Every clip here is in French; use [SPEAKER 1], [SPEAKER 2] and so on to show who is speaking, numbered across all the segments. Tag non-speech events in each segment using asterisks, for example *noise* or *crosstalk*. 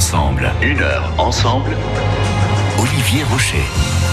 [SPEAKER 1] ensemble. Une heure ensemble. Olivier Rocher.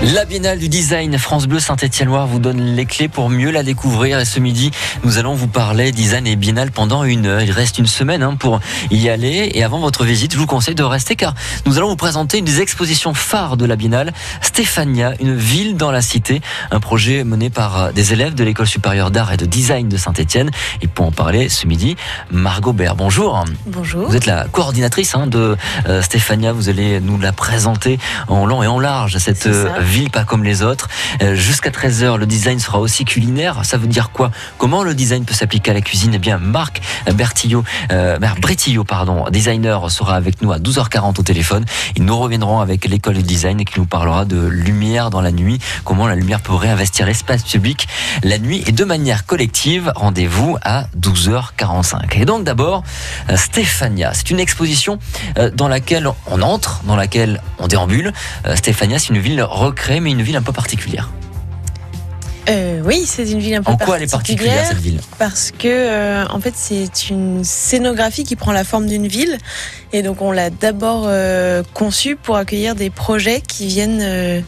[SPEAKER 2] La Biennale du Design France Bleu Saint-Étienne-Loire vous donne les clés pour mieux la découvrir. Et ce midi, nous allons vous parler design et Biennale pendant une heure. Il reste une semaine hein, pour y aller. Et avant votre visite, je vous conseille de rester car nous allons vous présenter une des expositions phares de la Biennale, Stéphania, une ville dans la cité. Un projet mené par des élèves de l'École supérieure d'art et de design de Saint-Étienne. Et pour en parler ce midi, Margot Bert. Bonjour.
[SPEAKER 3] Bonjour.
[SPEAKER 2] Vous êtes la coordinatrice hein, de euh, Stéphania. Vous allez nous la présenter en long et en large, cette ville pas comme les autres. Euh, Jusqu'à 13h, le design sera aussi culinaire. Ça veut dire quoi? Comment le design peut s'appliquer à la cuisine? Eh bien, Marc Bertillot, euh, pardon, designer, sera avec nous à 12h40 au téléphone. Et nous reviendrons avec l'école de design qui nous parlera de lumière dans la nuit, comment la lumière peut réinvestir l'espace public la nuit et de manière collective. Rendez-vous à 12h45. Et donc d'abord, euh, Stéphania, c'est une exposition euh, dans laquelle on entre, dans laquelle on déambule. Stéphania, c'est une ville recréée, mais une ville un peu particulière.
[SPEAKER 3] Euh, oui, c'est une ville un peu
[SPEAKER 2] En quoi elle est particulière cette ville?
[SPEAKER 3] Parce que euh, en fait, c'est une scénographie qui prend la forme d'une ville, et donc on l'a d'abord euh, conçue pour accueillir des projets qui viennent euh,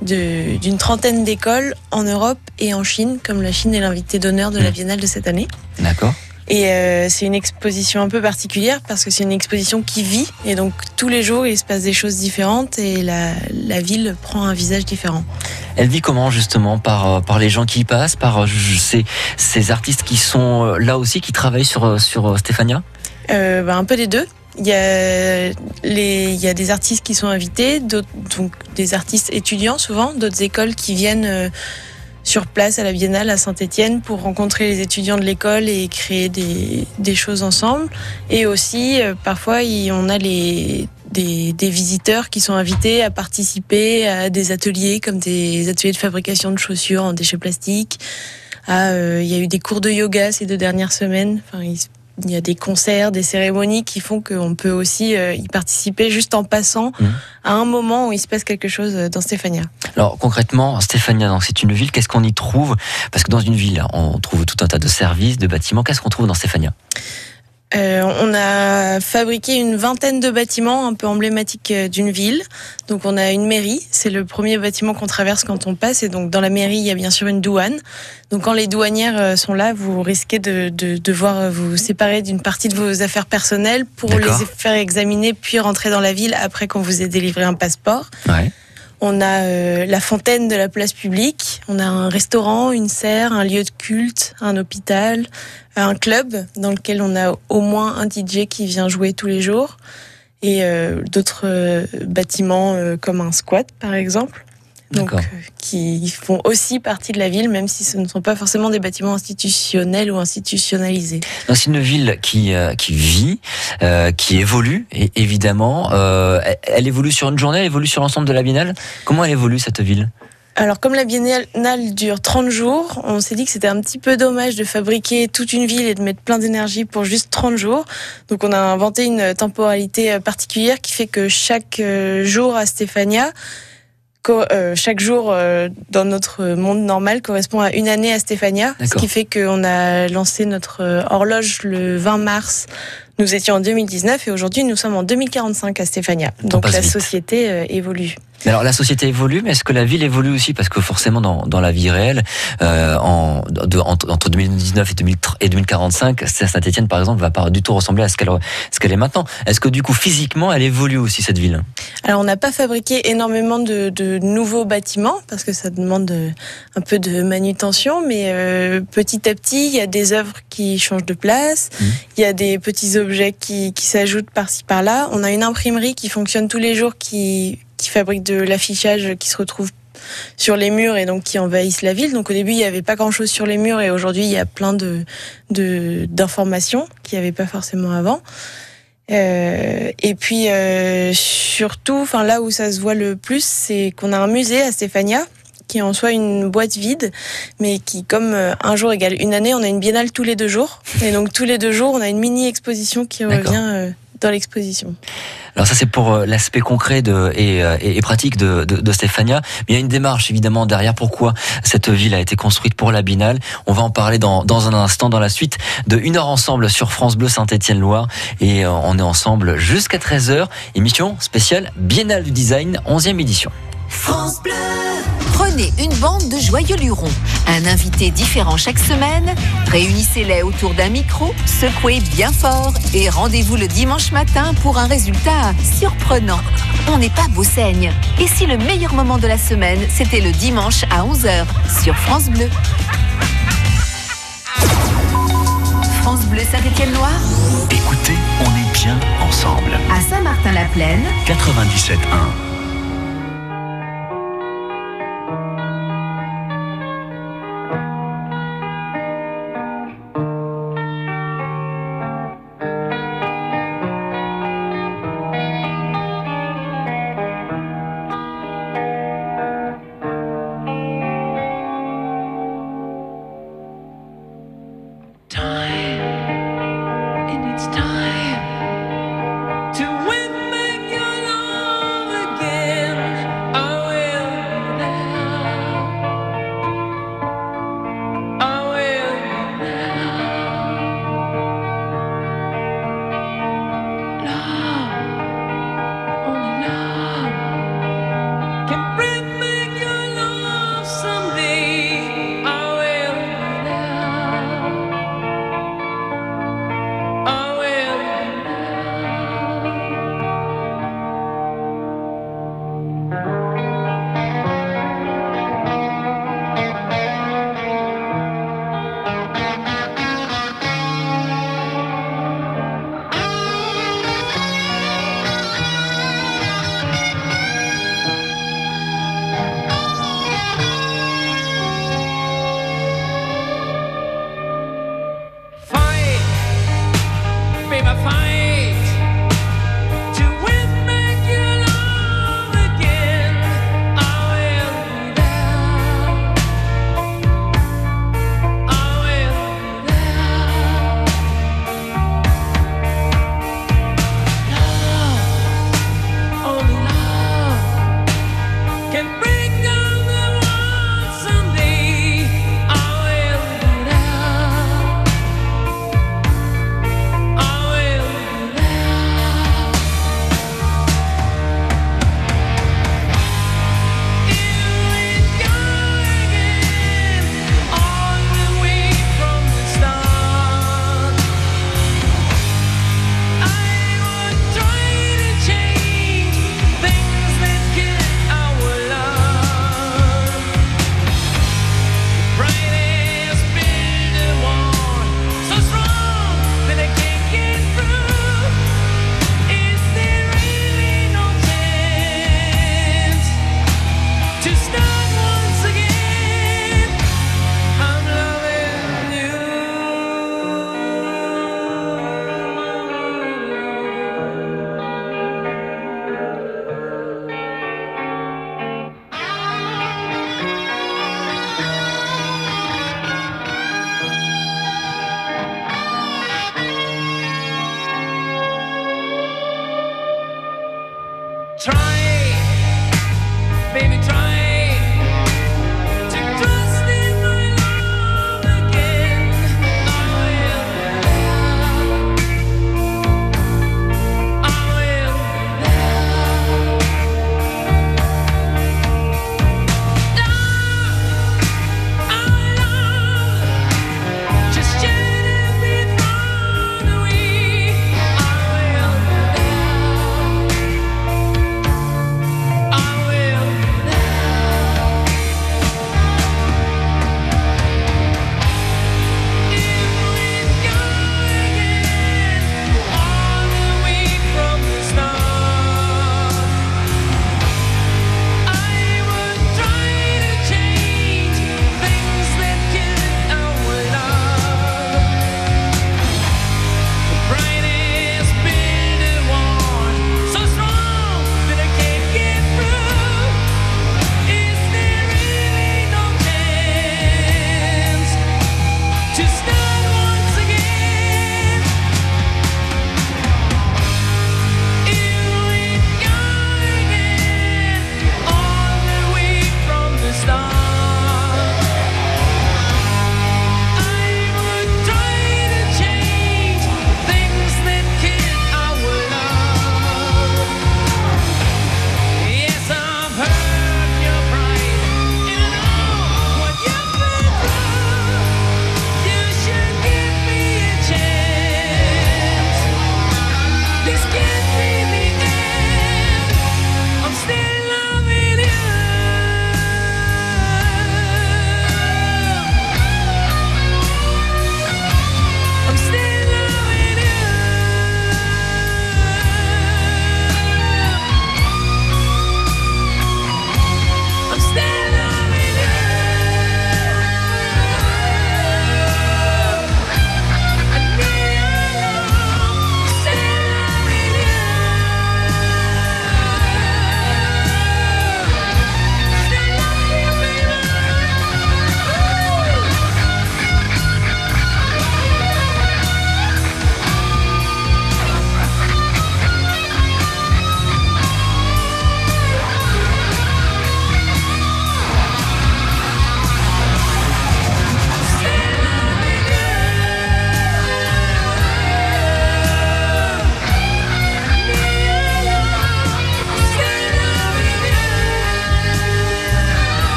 [SPEAKER 3] d'une trentaine d'écoles en Europe et en Chine, comme la Chine est l'invité d'honneur de la
[SPEAKER 2] Mm.
[SPEAKER 3] Biennale de cette année.
[SPEAKER 2] D'accord.
[SPEAKER 3] Et euh, c'est une exposition un peu particulière parce que c'est une exposition qui vit, et donc tous les jours il se passe des choses différentes et la, la ville prend un visage différent.
[SPEAKER 2] Elle vit comment justement par, euh, par les gens qui y passent, par euh, ces, ces artistes qui sont là aussi, qui travaillent sur, sur Stéphania?
[SPEAKER 3] Euh, bah, un peu des deux. Il y, a les, il y a des artistes qui sont invités, donc des artistes étudiants souvent, d'autres écoles qui viennent euh, sur place à la Biennale à Saint-Étienne pour rencontrer les étudiants de l'école et créer des, des choses ensemble. Et aussi, euh, parfois, il- on a les, des, des visiteurs qui sont invités à participer à des ateliers comme des ateliers de fabrication de chaussures en déchets plastiques. À, euh, il y a eu des cours de yoga ces deux dernières semaines. Il y a des concerts, des cérémonies qui font qu'on peut aussi euh, y participer juste en passant
[SPEAKER 2] Mhm.
[SPEAKER 3] à un moment où il se passe quelque chose euh, dans Stéphania.
[SPEAKER 2] Alors concrètement, Stéphania, c'est une ville, qu'est-ce qu'on y trouve? Parce que dans une ville, on trouve tout un tas de services, de bâtiments. Qu'est-ce qu'on trouve dans Stéphania?
[SPEAKER 3] Euh, on a fabriqué une vingtaine de bâtiments un peu emblématiques euh, d'une ville. Donc on a une mairie, c'est le premier bâtiment qu'on traverse quand on passe. Et donc dans la mairie, il y a bien sûr une douane. Donc quand les douanières euh, sont là, vous risquez de, de devoir euh, vous séparer d'une partie de vos affaires personnelles pour les faire examiner, puis rentrer dans la ville après qu'on vous ait délivré un passeport.
[SPEAKER 2] Ouais.
[SPEAKER 3] On a euh, la fontaine de la place publique, on a un restaurant, une serre, un lieu de culte, un hôpital, un club dans lequel on a au moins un DJ qui vient jouer tous les jours et euh, d'autres euh, bâtiments euh, comme un squat par exemple. Donc, euh, qui font aussi partie de la ville, même si ce ne sont pas forcément des bâtiments institutionnels ou institutionnalisés.
[SPEAKER 2] C'est une ville qui, euh, qui vit, euh, qui évolue, et évidemment. Elle, elle évolue sur une journée, elle évolue sur l'ensemble de la Biennale. Comment elle évolue cette ville?
[SPEAKER 3] Alors, comme la biennale dure 30 jours, on s'est dit que c'était un petit peu dommage de fabriquer toute une ville et de mettre plein d'énergie pour juste 30 jours. Donc, on a inventé une temporalité particulière qui fait que chaque jour à Stéphania, chaque jour euh, dans notre monde normal correspond à une année à Stéphania. Ce qui fait qu'on a lancé notre euh, horloge le 20 mars. Nous étions en 2019 et aujourd'hui nous sommes en 2045 à Stéphania. Donc la
[SPEAKER 2] vite.
[SPEAKER 3] société euh, évolue.
[SPEAKER 2] Alors la société évolue, mais est-ce que la ville évolue aussi? Parce que forcément, dans, dans la vie réelle, euh, en, de- entre, entre 2019 et, 2000 et 2045, Saint-Etienne, par exemple, va pas du tout ressembler à ce qu'elle ce qu'elle est maintenant. Est-ce que du coup, physiquement, elle évolue aussi cette ville?
[SPEAKER 3] Alors, on n'a pas fabriqué énormément de, de nouveaux bâtiments parce que ça demande euh, un peu de manutention, mais euh, petit à petit, il y a des œuvres qui changent de place, il
[SPEAKER 2] Mhm.
[SPEAKER 3] y a des petits objets qui, qui s'ajoutent par-ci par-là. On a une imprimerie qui fonctionne tous les jours, qui, qui fabrique de l'affichage qui se retrouve sur les murs et donc qui envahissent la ville. Donc au début, il n'y avait pas grand-chose sur les murs et aujourd'hui, il y a plein de de- d'informations qu'il n'y avait pas forcément avant. Euh, et puis euh, surtout, enfin là où ça se voit le plus, c'est qu'on a un musée à Stéphania qui est en soi une boîte vide, mais qui, comme euh, un jour égale une année, on a une biennale tous les deux jours. Et donc tous les deux jours, on a une mini exposition qui revient dans l'exposition.
[SPEAKER 2] Alors ça c'est pour euh, l'aspect concret euh, et, pratique de, de, Stéphania. Mais il y a une démarche évidemment derrière. Pourquoi cette ville a été construite pour la Binale On va en parler dans, dans un instant dans la suite de Une heure ensemble sur France Bleu Saint-Étienne-Loire. Et euh, on est ensemble jusqu'à 13h. Émission spéciale Biennale du Design, 11e édition.
[SPEAKER 4] France Bleu. Prenez une bande de joyeux lurons, un invité différent chaque semaine, réunissez-les autour d'un micro, secouez bien fort et rendez-vous le dimanche matin pour un résultat surprenant. On n'est pas beau saigne. Et si le meilleur moment de la semaine, c'était le dimanche à 11h sur France Bleu? France Bleu Saint-Étienne-Loire?
[SPEAKER 1] Écoutez, on est bien ensemble.
[SPEAKER 4] À Saint-Martin-la-Plaine?
[SPEAKER 1] 97.1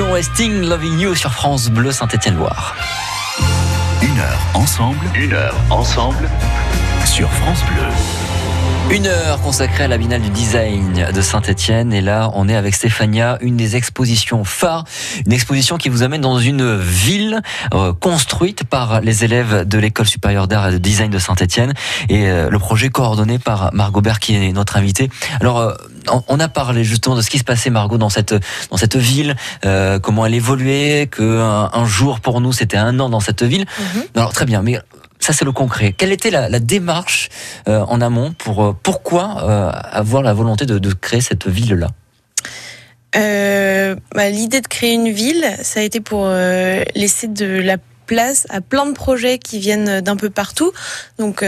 [SPEAKER 2] Scorpion et Sting Loving You sur France Bleu Saint-Étienne-Loire.
[SPEAKER 1] Une heure ensemble, une heure ensemble sur France Bleu.
[SPEAKER 2] Une heure consacrée à la binale du design de Saint-Etienne. Et là, on est avec Stéphania, une des expositions phares. Une exposition qui vous amène dans une ville euh, construite par les élèves de l'école supérieure d'art et de design de Saint-Etienne. Et euh, le projet coordonné par Margot Bert, qui est notre invitée. Alors, euh, on a parlé justement de ce qui se passait, Margot, dans cette, dans cette ville, comment elle évoluait, qu'un un jour pour nous, c'était un an dans cette ville. Mhm. Alors, très bien. Mais ça, c'est le concret. Quelle était la, démarche euh, en amont pour euh, pourquoi euh, avoir la volonté de, créer cette ville-là?
[SPEAKER 3] Bah, L'idée de créer une ville, ça a été pour laisser de la place à plein de projets qui viennent d'un peu partout. Donc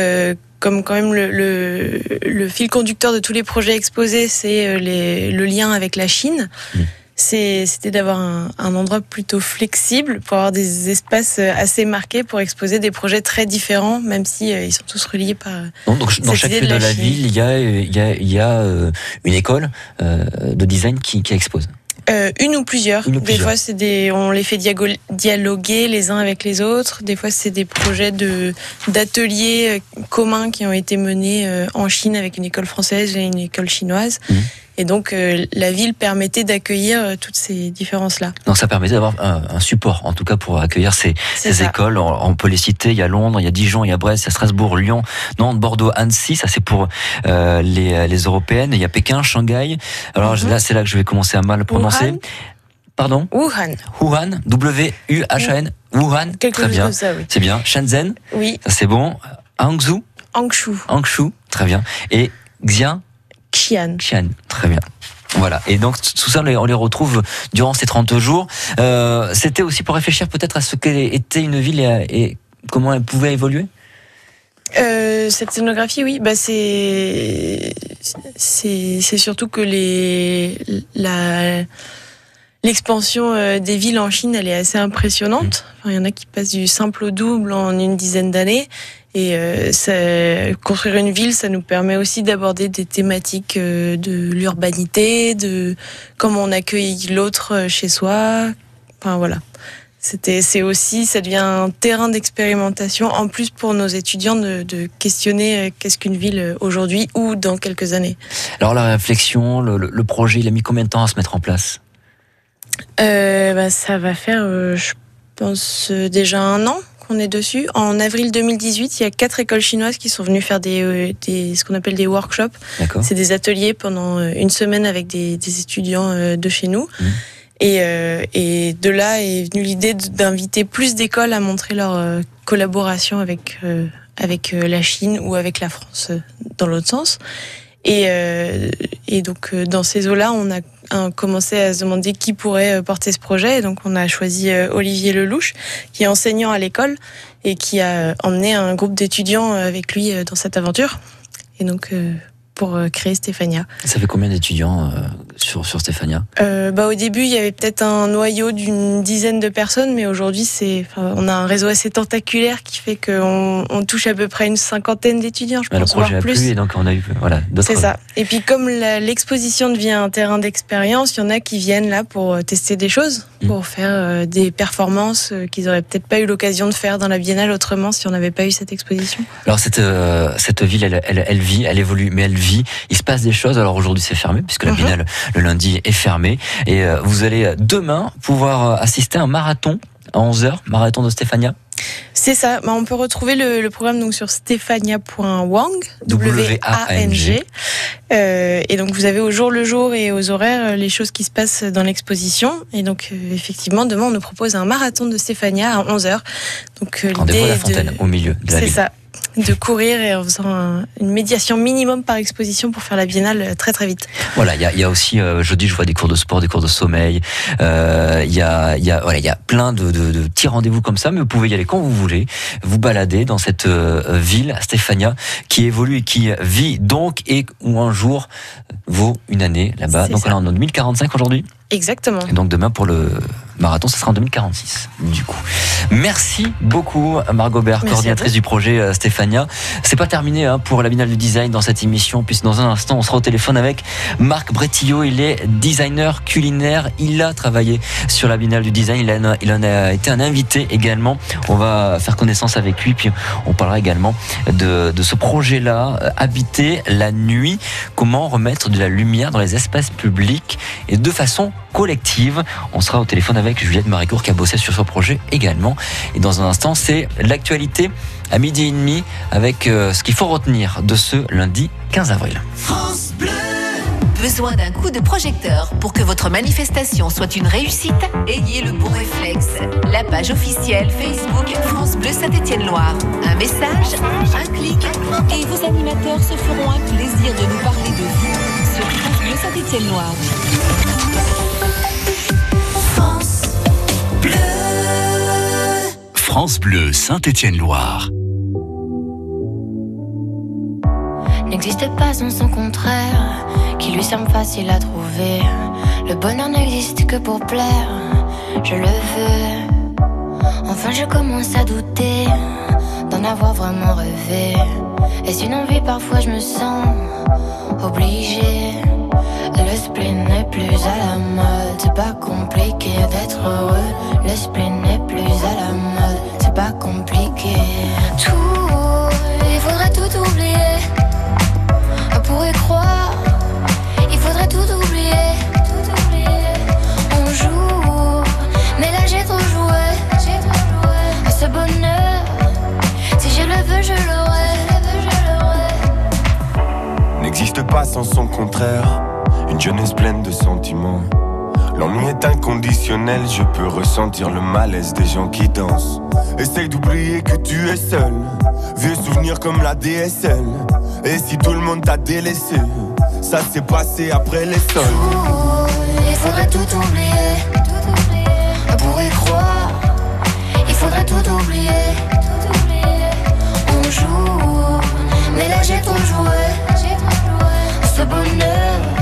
[SPEAKER 3] comme quand même le, fil conducteur de tous les projets exposés, c'est le lien avec la Chine. Mmh c'était d'avoir un, endroit plutôt flexible pour avoir des espaces euh, assez marqués pour exposer des projets très différents, même si euh, ils sont tous reliés par.
[SPEAKER 2] donc dans chaque ville de, la, ville, il y a, il y a, il y a euh, une école de design qui, qui expose.
[SPEAKER 3] Une ou plusieurs. des fois, c'est des, on les fait dialoguer les uns avec les autres. Des fois, c'est des projets de d'ateliers communs qui ont été menés en Chine avec une école française et une école chinoise. Mmh. Et donc, euh, la ville permettait d'accueillir euh, toutes ces différences-là.
[SPEAKER 2] Donc, ça permettait d'avoir un, support, en tout cas, pour accueillir ces, ces écoles. On, peut les citer. Il y a Londres, il y a Dijon, il y a Brest, il y a Strasbourg, Lyon, Nantes, Bordeaux, Annecy. Ça, c'est pour euh, les, les européennes. Il y a Pékin, Shanghai. Alors mhm. là, c'est là que je vais commencer à mal prononcer. Pardon?
[SPEAKER 3] Wuhan.
[SPEAKER 2] Wuhan. W-U-H-A-N. Wuhan. Très bien. C'est bien. Shenzhen?
[SPEAKER 3] Oui.
[SPEAKER 2] Ça, c'est bon. Hangzhou?
[SPEAKER 3] Hangzhou.
[SPEAKER 2] Hangzhou. Très bien. Et Xian.
[SPEAKER 3] Xi'an.
[SPEAKER 2] Xi'an, très bien. Voilà. Et donc tout ça, on les retrouve durant ces 30 jours. Euh, C'était aussi pour réfléchir peut-être à ce qu'était une ville et, comment elle pouvait évoluer?
[SPEAKER 3] Euh, cette scénographie, oui, bah c'est c'est surtout que les la l'expansion euh, des villes en Chine, elle est assez impressionnante. Mmh. il y en a qui passent du simple au double en une dizaine d'années. Et euh, construire une ville, ça nous permet aussi d'aborder des thématiques euh, de l'urbanité, de comment on accueille l'autre euh, chez soi. Enfin voilà. C'était, c'est aussi, ça devient un terrain d'expérimentation en plus pour nos étudiants de, de questionner qu'est-ce qu'une ville aujourd'hui ou dans quelques années.
[SPEAKER 2] Alors la réflexion, le, le, projet, il a mis combien de temps à se mettre en place?
[SPEAKER 3] Euh, bah, Ça va faire, je pense, déjà un an qu'on est dessus. En avril 2018, il y a quatre écoles chinoises qui sont venues faire des, euh, des ce qu'on appelle des workshops. C'est des ateliers pendant euh, une semaine avec des, des étudiants euh, de chez nous. Mmh. Et, et, de là est venue l'idée d'inviter plus d'écoles à montrer leur collaboration avec, avec la Chine ou avec la France dans l'autre sens. Et, et donc dans ces eaux-là, on a commencé à se demander qui pourrait euh, porter ce projet. Et donc, on a choisi euh, Olivier Lelouch, qui est enseignant à l'école et qui a euh, emmené un groupe d'étudiants avec lui dans cette aventure. Et donc, pour euh, créer Stéphania.
[SPEAKER 2] Ça fait combien d'étudiants euh, sur, sur Stéphania?
[SPEAKER 3] Euh, bah, Au début, il y avait peut-être un noyau d'une dizaine de personnes, mais aujourd'hui, c'est, on a un réseau assez tentaculaire qui fait qu'on on touche à peu près une cinquantaine d'étudiants, je pense,
[SPEAKER 2] le projet a plus. et donc on a eu voilà, d'autres...
[SPEAKER 3] C'est ça. Et puis comme l'exposition devient un terrain d'expérience, il y en a qui viennent là pour tester des choses, mm. pour faire des performances qu'ils n'auraient peut-être pas eu l'occasion de faire dans la Biennale autrement si on n'avait pas eu cette exposition.
[SPEAKER 2] Alors cette, cette ville, elle, elle, elle vit, elle évolue, mais elle Il se passe des choses. Alors aujourd'hui, c'est fermé puisque la Biennale mhm. le lundi est fermée. Et euh, vous allez euh, demain pouvoir euh, assister à un marathon à 11h, marathon de Stéphania.
[SPEAKER 3] C'est ça. Bah, on peut retrouver le, programme donc sur stephania.wang, W-A-N-G. et donc vous avez au jour le jour et aux horaires les choses qui se passent dans l'exposition. Et donc effectivement, demain on nous propose un marathon de Stéphania à 11h.
[SPEAKER 2] Donc à la fontaine, au milieu de la
[SPEAKER 3] C'est ça de courir et en faisant une médiation minimum par exposition pour faire la biennale euh, très très vite.
[SPEAKER 2] Voilà, il y a, aussi euh, jeudi je vois des cours de sport, des cours de sommeil. Euh, il y a y a voilà il y a plein de, petits rendez-vous comme ça, mais vous pouvez y aller quand vous voulez, vous balader dans cette ville, Stéphania, qui évolue et qui vit donc et où un jour vaut une année là-bas. Donc on est en 2045 aujourd'hui.
[SPEAKER 3] Exactement.
[SPEAKER 2] Et donc demain pour le marathon, ce sera en 2046, du coup. Merci beaucoup, Margot Bert, coordinatrice du projet euh, Stéphania. C'est pas terminé hein, pour la Biennale du Design dans cette émission, puisque dans un instant, on sera au téléphone avec Marc Bretillo. Il est designer culinaire. Il a travaillé sur la Biennale du Design. Il, a, il en a été un invité également. On va faire connaissance avec lui, puis on parlera également de, de ce projet-là, euh, habiter la nuit. Comment remettre de la lumière dans les espaces publics et de façon collective. On sera au téléphone avec Juliette Maricourt qui a bossé sur ce projet également. Et dans un instant, c'est l'actualité à midi et demi avec euh, ce qu'il faut retenir de ce lundi 15 avril. France Bleu
[SPEAKER 4] Besoin d'un coup de projecteur pour que votre manifestation soit une réussite? Ayez le bon réflexe. La page officielle Facebook France Bleu Saint-Étienne-Loire. Un message, un clic et vos animateurs se feront un plaisir de nous parler de vous sur France Bleu Saint-Étienne-Loire.
[SPEAKER 1] France Bleu Saint-Étienne-Loire.
[SPEAKER 5] N'existe pas sans son contraire, qui lui semble facile à trouver. Le bonheur n'existe que pour plaire, je le veux. Enfin, je commence à douter d'en avoir vraiment rêvé. Est-ce une envie Parfois, je me sens obligée. Le spleen n'est plus à la mode, c'est pas compliqué d'être heureux. Le spleen n'est plus à la mode, c'est pas compliqué. Tout, il faudrait tout oublier. On pourrait croire, il faudrait tout oublier. Tout oublier. On joue, mais là j'ai trop joué. J'ai trop joué. Ce bonheur, si je le veux, je l'aurai.
[SPEAKER 6] N'existe pas sans son contraire une jeunesse pleine de sentiments. L'ennui est inconditionnel, je peux ressentir le malaise des gens qui dansent. Essaye d'oublier que tu es seul, vieux souvenirs comme la DSL. Et si tout le monde t'a délaissé, ça s'est passé après les sols.
[SPEAKER 5] il faudrait tout oublier. On pourrait croire, il faudrait tout oublier, tout oublier. On joue, mais là j'ai trop joué. Ce bonheur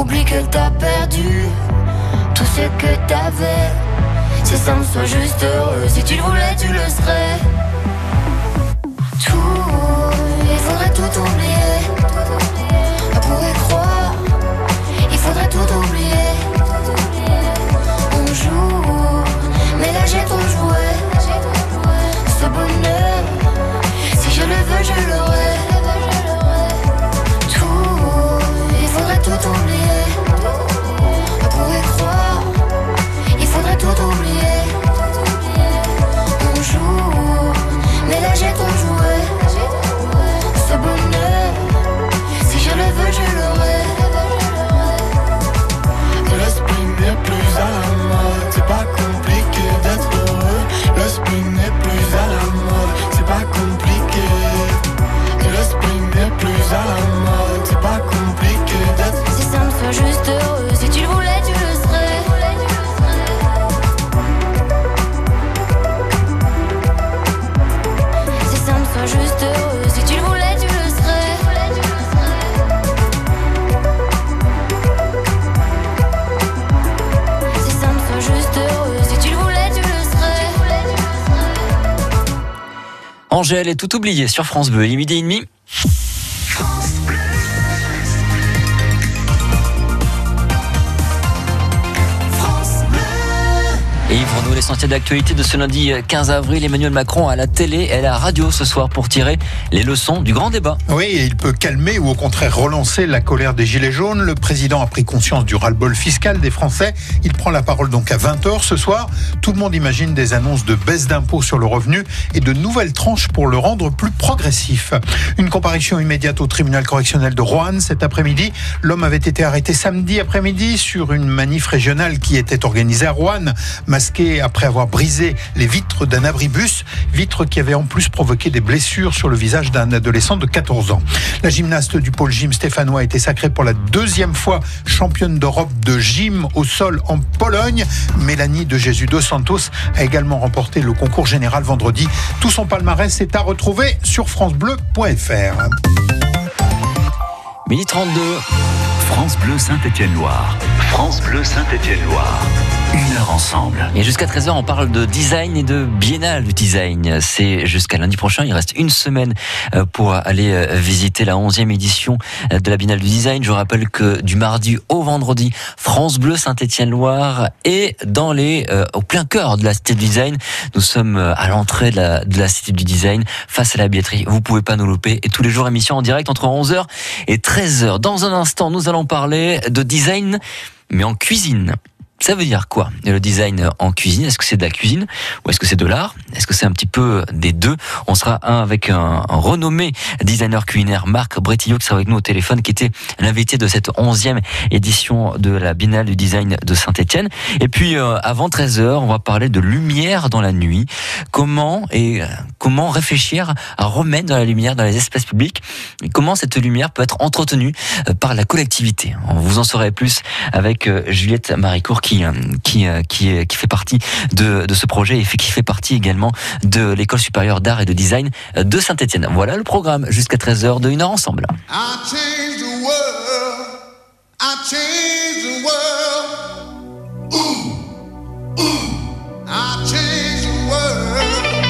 [SPEAKER 5] Oublie que t'as perdu tout ce que t'avais. Si ça me soit juste heureux, si tu le voulais, tu le serais. Tout, il faudrait tout oublier. On pourrait croire,
[SPEAKER 2] Angèle est tout oublié sur France Bleu. Il est midi et demi. L'essentiel d'actualité de ce lundi 15 avril. Emmanuel Macron à la télé et à la radio ce soir pour tirer les leçons du grand débat.
[SPEAKER 7] Oui, il peut calmer ou au contraire relancer la colère des Gilets jaunes. Le président a pris conscience du ras-le-bol fiscal des Français. Il prend la parole donc à 20h ce soir. Tout le monde imagine des annonces de baisse d'impôts sur le revenu et de nouvelles tranches pour le rendre plus progressif. Une comparution immédiate au tribunal correctionnel de Roanne cet après-midi. L'homme avait été arrêté samedi après-midi sur une manif régionale qui était organisée à Roanne masqué après avoir brisé les vitres d'un abribus, vitres qui avaient en plus provoqué des blessures sur le visage d'un adolescent de 14 ans. La gymnaste du pôle gym stéphanois a été sacrée pour la deuxième fois championne d'Europe de gym au sol en Pologne. Mélanie de Jésus dos Santos a également remporté le concours général vendredi. Tout son palmarès est à retrouver sur francebleu.fr.
[SPEAKER 2] Midi 32.
[SPEAKER 1] France Bleu Saint-Étienne-Loire. France Bleu Saint-Étienne-Loire. Une heure ensemble.
[SPEAKER 2] Et jusqu'à 13h, on parle de design et de biennale du design. C'est jusqu'à lundi prochain. Il reste une semaine euh, pour aller euh, visiter la 11e édition euh, de la biennale du design. Je rappelle que du mardi au vendredi, France Bleu Saint-Étienne-Loire est dans les, au plein cœur de la cité du design. Nous sommes à l'entrée de la, de cité du design face à la billetterie. Vous pouvez pas nous louper. Et tous les jours, émission en direct entre 11h et 13h. Dans un instant, nous allons parler de design, mais en cuisine. Ça veut dire quoi Le design en cuisine, est-ce que c'est de la cuisine ou est-ce que c'est de l'art? Est-ce que c'est un petit peu des deux? On sera un avec un, renommé designer culinaire, Marc Bretillo, qui sera avec nous au téléphone, qui était l'invité de cette onzième édition de la Biennale du design de Saint-Etienne. Et puis euh, avant 13h, on va parler de lumière dans la nuit. Comment et euh, comment réfléchir à remettre dans la lumière dans les espaces publics? Et comment cette lumière peut être entretenue euh, par la collectivité? Vous en saurez plus avec Juliette Maricourt qui, euh, euh, qui, fait partie de, ce projet et qui fait partie également de l'école supérieure d'art et de design de Saint-Etienne. Voilà le programme jusqu'à 13h de 1h ensemble. I the world.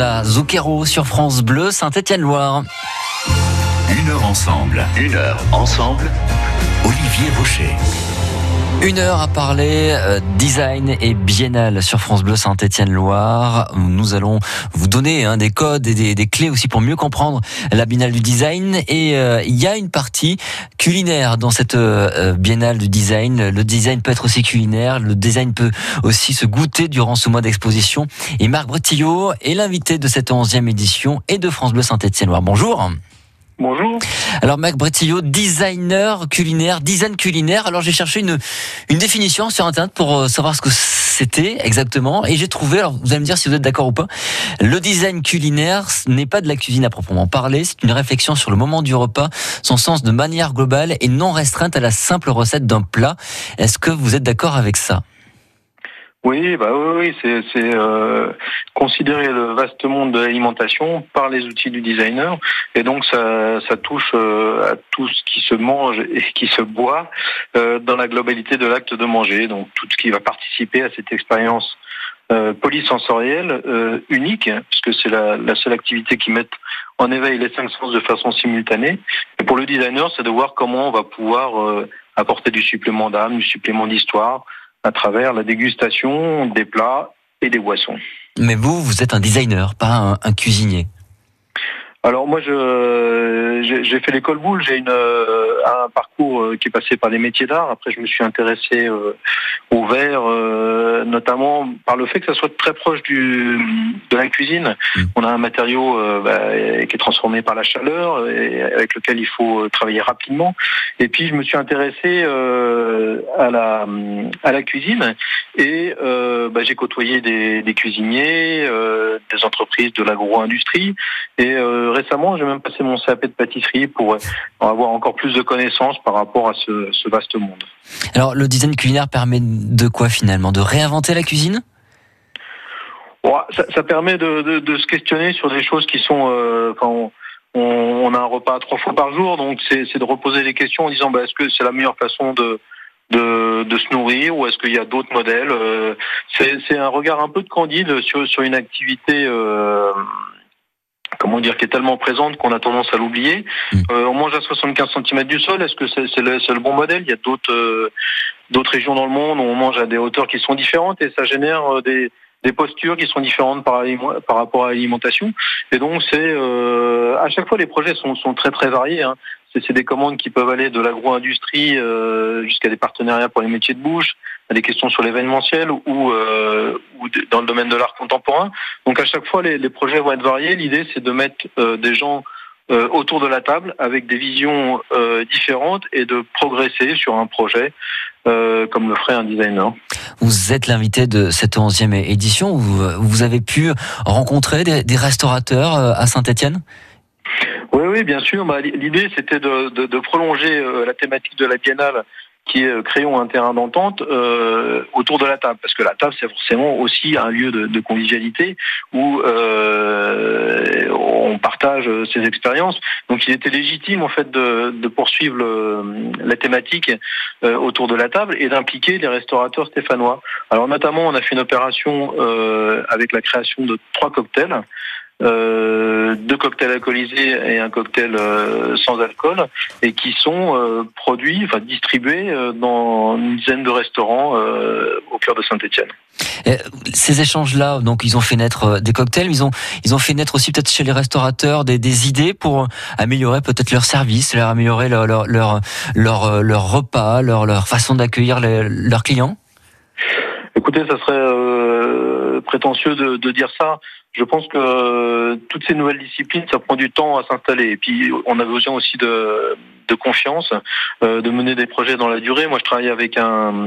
[SPEAKER 2] Donna Zucchero sur France Bleu, Saint-Étienne-Loire.
[SPEAKER 1] Une heure ensemble, une heure ensemble, Olivier Rocher.
[SPEAKER 2] Une heure à parler euh, design et biennale sur France Bleu Saint-Étienne-Loire. Nous allons vous donner hein, des codes et des, clés aussi pour mieux comprendre la biennale du design. Et euh, il y a une partie culinaire dans cette euh, biennale du design. Le design peut être aussi culinaire. Le design peut aussi se goûter durant ce mois d'exposition. Et Marc Bretillot est l'invité de cette onzième édition et de France Bleu Saint-Étienne-Loire. Bonjour.
[SPEAKER 8] Bonjour.
[SPEAKER 2] Alors Mac Bretillo, designer culinaire, design culinaire. Alors j'ai cherché une, une définition sur internet pour euh, savoir ce que c'était exactement et j'ai trouvé, alors vous allez me dire si vous êtes d'accord ou pas, le design culinaire n'est pas de la cuisine à proprement parler, c'est une réflexion sur le moment du repas, son sens de manière globale et non restreinte à la simple recette d'un plat. Est-ce que vous êtes d'accord avec ça?
[SPEAKER 8] Oui, bah oui, c'est euh, considérer le vaste monde de l'alimentation par les outils du designer, et donc ça, ça touche euh, à tout ce qui se mange et qui se boit euh, dans la globalité de l'acte de manger, donc tout ce qui va participer à cette expérience euh, polysensorielle euh, unique, puisque c'est la, la, seule activité qui met en éveil les cinq sens de façon simultanée. Et pour le designer, c'est de voir comment on va pouvoir apporter du supplément d'âme, du supplément d'histoire à travers la dégustation des plats et des boissons.
[SPEAKER 2] Mais vous, vous êtes un designer, pas un, cuisinier.
[SPEAKER 8] Alors moi, je j'ai fait l'école boule. J'ai une euh, un parcours euh, qui est passé par les métiers d'art. Après, je me suis intéressé euh, au verre, notamment par le fait que ça soit très proche du de la cuisine. Mm. On a un matériau bah, qui est transformé par la chaleur et avec lequel il faut travailler rapidement. Et puis, je me suis intéressé à la à la cuisine et bah, j'ai côtoyé des, des cuisiniers, des entreprises de l'agro-industrie et récemment, j'ai même passé mon CAP de pâtisserie pour avoir encore plus de connaissances par rapport à ce, vaste monde.
[SPEAKER 2] Alors, le design culinaire permet de quoi finalement? De réinventer la cuisine?
[SPEAKER 8] Ça, permet de, se questionner sur des choses qui sont... Euh, on, a un repas trois fois par jour, donc c'est de reposer les questions en disant bah, est-ce que c'est la meilleure façon de, de, se nourrir ou est-ce qu'il y a d'autres modèles euh, C'est un regard un peu de candide sur, sur une activité euh, comment dire, qui est tellement présente qu'on a tendance à l'oublier. Mm. Euh, on mange à 75 cm du sol. Est-ce que c'est le, bon modèle? Il y a d'autres euh, d'autres régions dans le monde où on mange à des hauteurs qui sont différentes et ça génère euh, des, des postures qui sont différentes par, par rapport à l'alimentation. Et donc c'est à chaque fois les projets sont, sont très très variés. Hein. C'est des commandes qui peuvent aller de l'agro-industrie jusqu'à des partenariats pour les métiers de bouche, à des questions sur l'événementiel ou, euh, ou dans le domaine de l'art contemporain. Donc à chaque fois, les, les projets vont être variés. L'idée, c'est de mettre euh, des gens euh, autour de la table avec des visions différentes et de progresser sur un projet comme le ferait un designer.
[SPEAKER 2] Vous êtes l'invité de cette onzième édition. Vous, vous avez pu rencontrer des, des restaurateurs à Saint-Étienne?
[SPEAKER 8] Oui, oui, bien sûr. Bah, L'idée, c'était de, de, de, prolonger la thématique de la biennale qui est euh, créons un terrain d'entente euh, autour de la table, parce que la table c'est forcément aussi un lieu de, de convivialité où euh, on partage ses expériences. Donc il était légitime en fait de, de poursuivre le, la thématique euh, autour de la table et d'impliquer les restaurateurs stéphanois. Alors notamment on a fait une opération euh, avec la création de trois cocktails. Euh, deux cocktails alcoolisés et un cocktail euh, sans alcool, et qui sont euh, produits, enfin distribués dans une dizaine de restaurants au cœur de Saint-Étienne.
[SPEAKER 2] Ces échanges-là, donc ils ont fait naître des cocktails, ils ont ils ont fait naître aussi peut-être chez les restaurateurs des, des idées pour améliorer peut-être leur service, leur améliorer leur leur leur leur, leur repas, leur leur façon d'accueillir leurs clients?
[SPEAKER 8] Écoutez, ça serait prétentieux de, dire ça je pense que euh, toutes ces nouvelles disciplines, ça prend du temps à s'installer. Et puis, on a besoin aussi de, confiance, euh, de mener des projets dans la durée. Moi, je travaille avec un,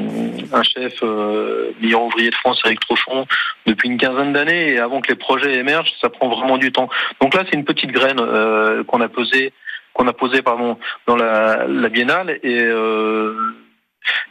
[SPEAKER 8] chef euh, meilleur ouvrier de France, Eric Trochon, depuis une quinzaine d'années. Et avant que les projets émergent, ça prend vraiment du temps. Donc là, c'est une petite graine euh, qu'on a posée qu'on a posé pardon dans la, la biennale et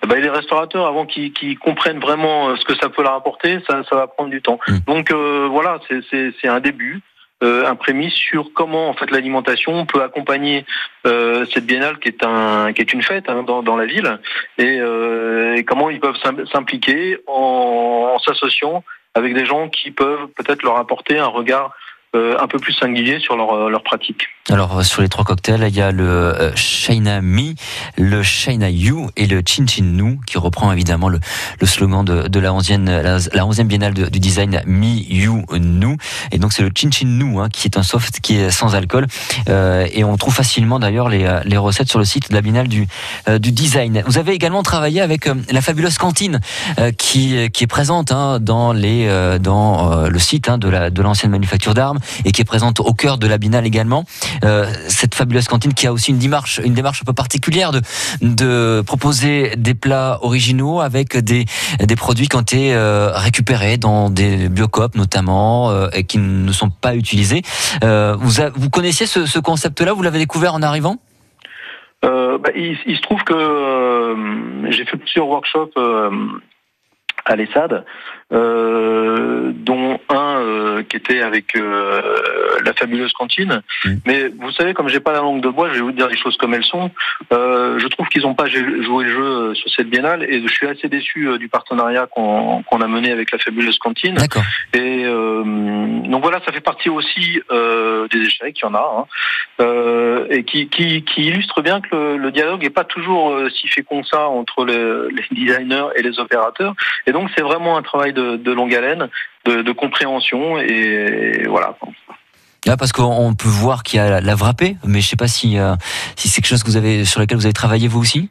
[SPEAKER 8] eh ben, les restaurateurs, avant qu'ils comprennent vraiment euh, ce que ça peut leur apporter, ça, ça va prendre du temps. Mmh. Donc euh, voilà, c'est un début. Euh, un prémisse sur comment en fait l'alimentation peut accompagner euh, cette biennale qui est un qui est une fête hein, dans, dans, la ville et, euh, et, comment ils peuvent s'impliquer en, en s'associant avec des gens qui peuvent peut-être leur apporter un regard euh, un peu plus singulier sur leur, euh, leur pratique.
[SPEAKER 2] Alors euh, sur les trois cocktails, il y a le China Me, le China You et le Chin Chin Nu qui reprend évidemment le, le slogan de, de la 11e la, la 11e biennale du design Me You Nu et donc c'est le Chin Chin Nu hein, qui est un soft qui est sans alcool euh, et on trouve facilement d'ailleurs les, les recettes sur le site de la biennale du du design. Vous avez également travaillé avec la fabuleuse cantine qui qui est présente hein, dans les dans le site hein, de la de l'ancienne manufacture d'armes et qui est présente au cœur de la Binale également. Euh, cette fabuleuse cantine qui a aussi une démarche, une démarche un peu particulière de, de proposer des plats originaux avec des, des produits qui ont été euh, récupérés dans des biocopes notamment euh, et qui ne sont pas utilisés. vous, vous connaissiez ce, ce concept-là? Vous l'avez découvert en arrivant?
[SPEAKER 8] Bah, il, il, se trouve que j'ai fait plusieurs workshops à l'ESSAD, euh, dont un euh, qui était avec euh, la fabuleuse cantine. Mmh. Mais vous savez, comme j'ai pas la langue de bois, je vais vous dire les choses comme elles sont. Euh, je trouve qu'ils n'ont pas joué le jeu sur cette biennale et je suis assez déçu du partenariat qu'on a mené avec la fabuleuse cantine. Et donc voilà, ça fait partie aussi des échecs, il y en a, hein, et qui, qui, qui, illustre bien que le, le dialogue n'est pas toujours si fécond que ça entre les, les, designers et les opérateurs. Et donc c'est vraiment un travail de, de longue haleine, de, de, compréhension, et voilà.
[SPEAKER 2] Ah, parce qu'on peut voir qu'il y a la, vrappée, mais je sais pas si, euh, si c'est quelque chose que vous avez, sur lequel vous avez travaillé vous aussi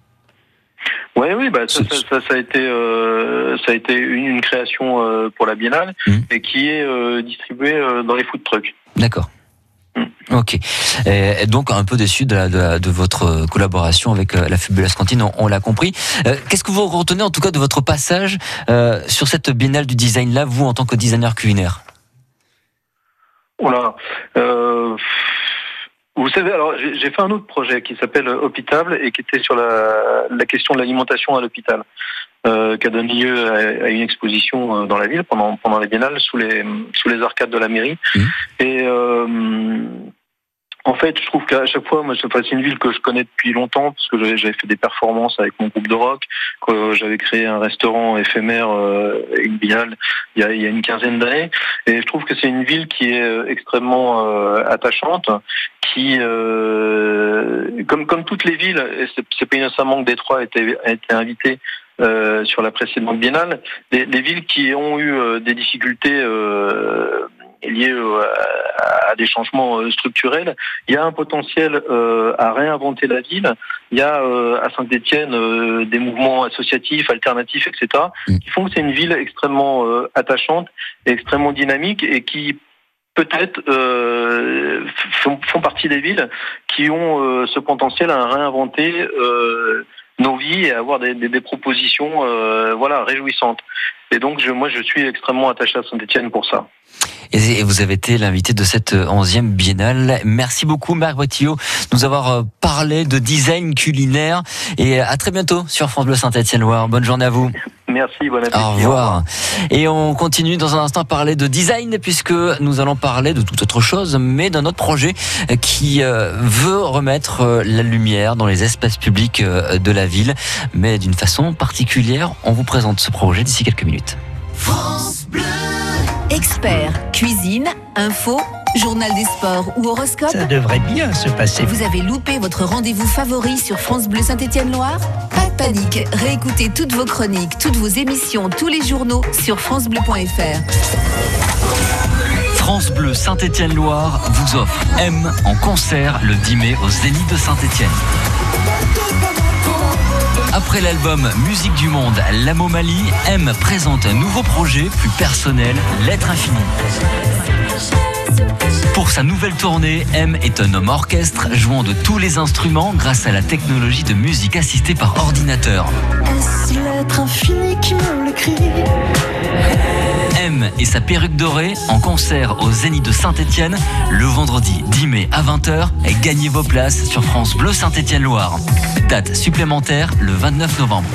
[SPEAKER 8] oui, oui, bah, ça, ça, ça, a été, euh, ça a été une, une création euh, pour la Biennale mmh. et qui est distribuée dans les food trucks.
[SPEAKER 2] D'accord. Mm. Ok. Et donc un peu déçu de, de, de, votre collaboration avec euh, la Fabuleuse Cantine, on, l'a compris. Euh, Qu'est-ce que vous retenez en tout cas de votre passage euh, sur cette biennale du design là, vous en tant que designer culinaire?
[SPEAKER 8] Voilà. Euh, vous savez, alors j'ai fait un autre projet qui s'appelle Hôpital et qui était sur la, la question de l'alimentation à l'hôpital euh, qui a donné lieu à, à, une exposition euh, dans la ville pendant pendant les biennales sous les sous les arcades de la mairie. Mmh. Et euh, en fait, je trouve qu'à chaque fois, moi, c'est une ville que je connais depuis longtemps parce que j'avais fait des performances avec mon groupe de rock. J'avais créé un restaurant éphémère euh, une biennale il y a, il y a une quinzaine d'années. Et je trouve que c'est une ville qui est extrêmement euh, attachante, qui, euh, comme comme toutes les villes, et c'est pas innocemment que Détroit a été, a été invité euh, sur la précédente biennale, les, les, villes qui ont eu euh, des difficultés euh, liées à, à, des changements structurels, il y a un potentiel à réinventer la ville. Il y a à Saint-Étienne des mouvements associatifs, alternatifs, etc., mm. qui font que c'est une ville extrêmement attachante, et extrêmement dynamique et qui peut-être euh, font, font, partie des villes qui ont euh, ce potentiel à réinventer euh, nos vies et avoir des, propositions euh, voilà réjouissantes. Et donc je, moi je suis extrêmement attaché à Saint-Etienne pour ça.
[SPEAKER 2] Et vous avez été l'invité de cette 11e biennale. Merci beaucoup Marc Boitillot de nous avoir euh, parlé de design culinaire et à très bientôt sur France Bleu Saint-Etienne-Loire. Bonne journée à vous.
[SPEAKER 8] Merci, bon appétit.
[SPEAKER 2] Au revoir. Et on continue dans un instant à parler de design puisque nous allons parler de toute autre chose, mais d'un autre projet qui euh, veut remettre euh, la lumière dans les espaces publics de la ville, mais d'une façon particulière. On vous présente ce projet d'ici quelques minutes.
[SPEAKER 4] France Bleu. Experts, cuisine, info, journal des sports ou horoscope
[SPEAKER 9] Ça devrait bien se passer.
[SPEAKER 4] Vous avez loupé votre rendez-vous favori sur France Bleu Saint-Étienne-Loire? Pas de panique, réécoutez toutes vos chroniques, toutes vos émissions, tous les journaux sur francebleu.fr.
[SPEAKER 1] France Bleu Saint-Étienne-Loire vous offre M en concert le 10 mai au Zénith de Saint-Étienne. Après l'album Musique du Monde, L'Amomalie, M présente un nouveau projet plus personnel, L'être infini. Pour sa nouvelle tournée, M est un homme orchestre jouant de tous les instruments grâce à la technologie de musique assistée par ordinateur.
[SPEAKER 10] Est-ce qui
[SPEAKER 1] Et sa perruque dorée en concert au Zénith de Saint-Étienne le vendredi 10 mai à 20h et gagnez vos places sur France Bleu Saint-Étienne-Loire. Date supplémentaire le 29 novembre.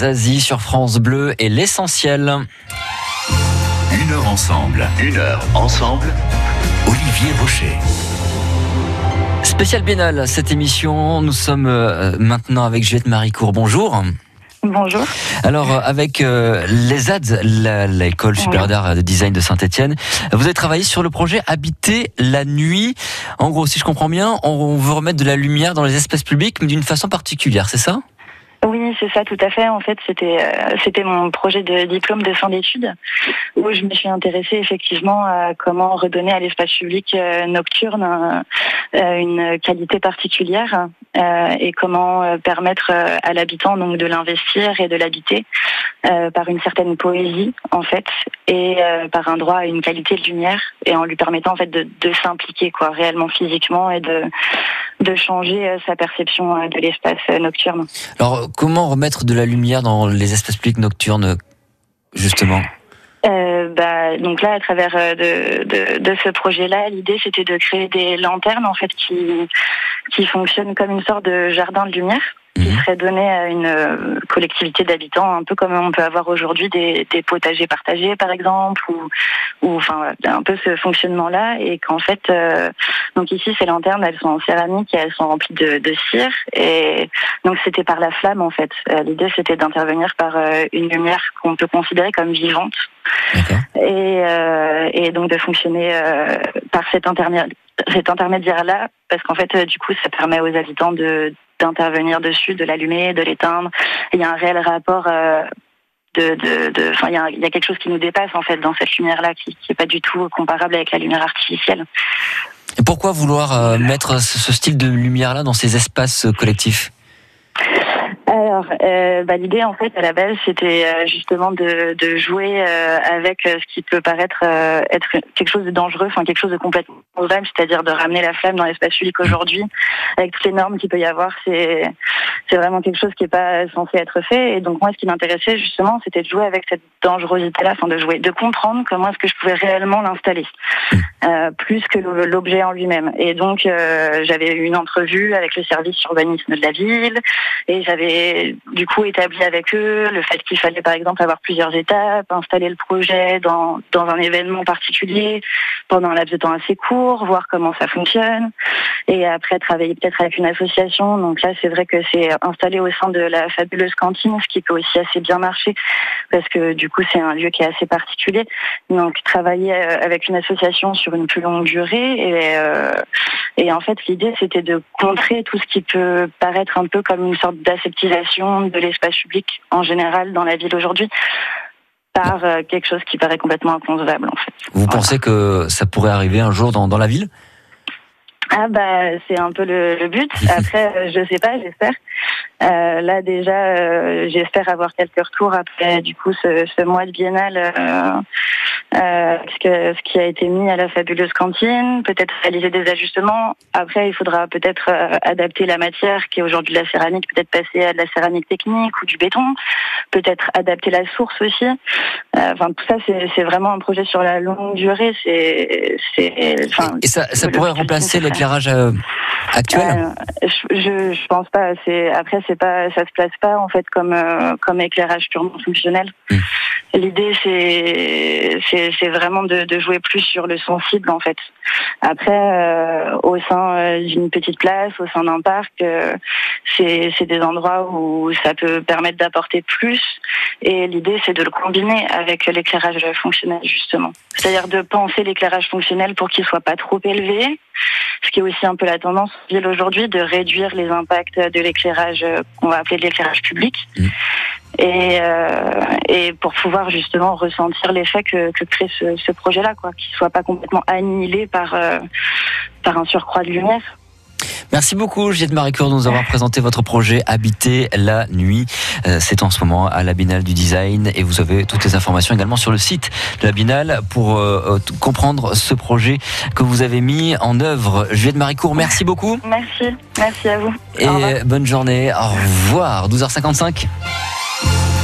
[SPEAKER 2] Zazie sur France Bleu et l'essentiel.
[SPEAKER 9] Une heure ensemble, une heure ensemble. Olivier Rocher.
[SPEAKER 2] Spécial Biennale, cette émission. Nous sommes euh, maintenant avec Juliette Maricourt. Bonjour.
[SPEAKER 11] Bonjour.
[SPEAKER 2] Alors, euh, avec euh, les ADS, l'école supérieure d'art et de design de Saint-Etienne, vous avez travaillé sur le projet Habiter la nuit. En gros, si je comprends bien, on veut remettre de la lumière dans les espaces publics, mais d'une façon particulière, c'est ça?
[SPEAKER 11] Oui, c'est ça, tout à fait. En fait, c'était euh, c'était mon projet de diplôme de fin d'études où je me suis intéressée effectivement à comment redonner à l'espace public euh, nocturne euh, euh, une qualité particulière et comment permettre à l'habitant donc de l'investir et de l'habiter par une certaine poésie en fait et par un droit à une qualité de lumière et en lui permettant en fait de, de s'impliquer quoi réellement physiquement et de de changer euh, sa perception euh, de l'espace euh, nocturne.
[SPEAKER 2] Alors, comment remettre de la lumière dans les espaces publics nocturnes, justement?
[SPEAKER 11] Euh, bah, donc là, à travers de, de, de ce projet-là, l'idée c'était de créer des lanternes en fait qui qui fonctionnent comme une sorte de jardin de lumière qui
[SPEAKER 2] Mhm.
[SPEAKER 11] serait donné à une euh, collectivité d'habitants, un peu comme on peut avoir aujourd'hui des, des potagers partagés par exemple, ou, ou enfin un peu ce fonctionnement-là, et qu'en fait, euh, donc ici ces lanternes, elles sont en céramique et elles sont remplies de, de cire, et donc c'était par la flamme en fait. Euh, L'idée c'était d'intervenir par euh, une lumière qu'on peut considérer comme vivante. Et, euh, et donc de fonctionner euh, par cet, intermédiaire cet intermédiaire-là, parce qu'en fait, euh, du coup, ça permet aux habitants de d'intervenir dessus, de l'allumer, de l'éteindre. Il y a un réel rapport. euh, de, il y a, quelque chose qui nous dépasse en fait dans cette lumière-là, qui n'est pas du tout comparable avec la lumière artificielle.
[SPEAKER 2] Et pourquoi vouloir euh, mettre ce, style de lumière-là dans ces espaces collectifs?
[SPEAKER 11] Alors, euh, bah, l'idée en fait à la base, c'était euh, justement de, de jouer euh, avec euh, ce qui peut paraître euh, être quelque chose de dangereux, enfin quelque chose de complètement horrible, c'est-à-dire de ramener la flamme dans l'espace public aujourd'hui, avec toutes les normes qu'il peut y avoir. C'est c'est vraiment quelque chose qui n'est pas censé être fait. Et donc moi, ce qui m'intéressait justement, c'était de jouer avec cette dangerosité-là, enfin de jouer, de comprendre comment est-ce que je pouvais réellement l'installer, euh, plus que l'objet en lui-même. Et donc j'avais eu une entrevue avec le service urbanisme de la ville. Et j'avais du coup établi avec eux le fait qu'il fallait par exemple avoir plusieurs étapes, installer le projet dans, dans un événement particulier pendant un laps de temps assez court, voir comment ça fonctionne. Et après travailler peut-être avec une association. Donc là c'est vrai que c'est installé au sein de la fabuleuse cantine, ce qui peut aussi assez bien marcher parce que du coup c'est un lieu qui est assez particulier. Donc travailler euh, avec une association sur une plus longue durée et, euh, et en fait l'idée c'était de contrer tout ce qui peut paraître un peu comme une sorte de l'espace public en général dans la ville aujourd'hui par euh, quelque chose qui paraît complètement inconcevable en fait.
[SPEAKER 2] Vous
[SPEAKER 11] Voilà.
[SPEAKER 2] pensez que ça pourrait arriver un jour dans, dans la ville?
[SPEAKER 11] Ah bah c'est un peu le, le but. *laughs* Après euh, je sais pas, j'espère. Euh, là déjà euh, j'espère avoir quelques retours après du coup ce, ce mois de biennale euh, euh, ce, que- ce qui a été mis à la fabuleuse cantine, peut-être réaliser des ajustements. Après il faudra peut-être euh, adapter la matière qui est aujourd'hui de la céramique, peut-être passer à de la céramique technique ou du béton, peut-être adapter la source aussi. Euh, Enfin tout ça c'est vraiment un projet sur la longue durée. C'est c'est enfin
[SPEAKER 2] Et ça, ça pourrait remplacer l'éclairage euh, actuel
[SPEAKER 11] je, je je pense pas. C'est après c'est pas ça se place pas en fait comme euh, comme éclairage purement fonctionnel.
[SPEAKER 2] Mm.
[SPEAKER 11] L'idée c'est vraiment de, de jouer plus sur le sensible en fait. Après euh, au sein euh, d'une petite place, au sein d'un parc, euh, c'est des endroits où ça peut permettre d'apporter plus. Et l'idée c'est de le combiner avec l'éclairage fonctionnel justement. C'est-à-dire de penser l'éclairage fonctionnel pour qu'il soit pas trop élevé, ce qui est aussi un peu la tendance en ville aujourd'hui de réduire les impacts de l'éclairage euh, qu'on va appeler de l'éclairage public.
[SPEAKER 2] Mm.
[SPEAKER 11] Et, euh, et pour pouvoir justement ressentir l'effet que, que crée ce, ce projet-là, quoi, qu'il soit pas complètement annihilé par euh, par un surcroît de lumière.
[SPEAKER 2] Merci beaucoup, Juliette Maricourt, de nous avoir présenté votre projet Habiter la nuit. Euh, C'est en ce moment à la Biennale du Design et vous avez toutes les informations également sur le site de la Biennale pour euh, comprendre ce projet que vous avez mis en œuvre. Juliette Maricourt, merci beaucoup
[SPEAKER 11] Merci, merci à vous.
[SPEAKER 2] et bonne journée. Au revoir. 12h55. Bye.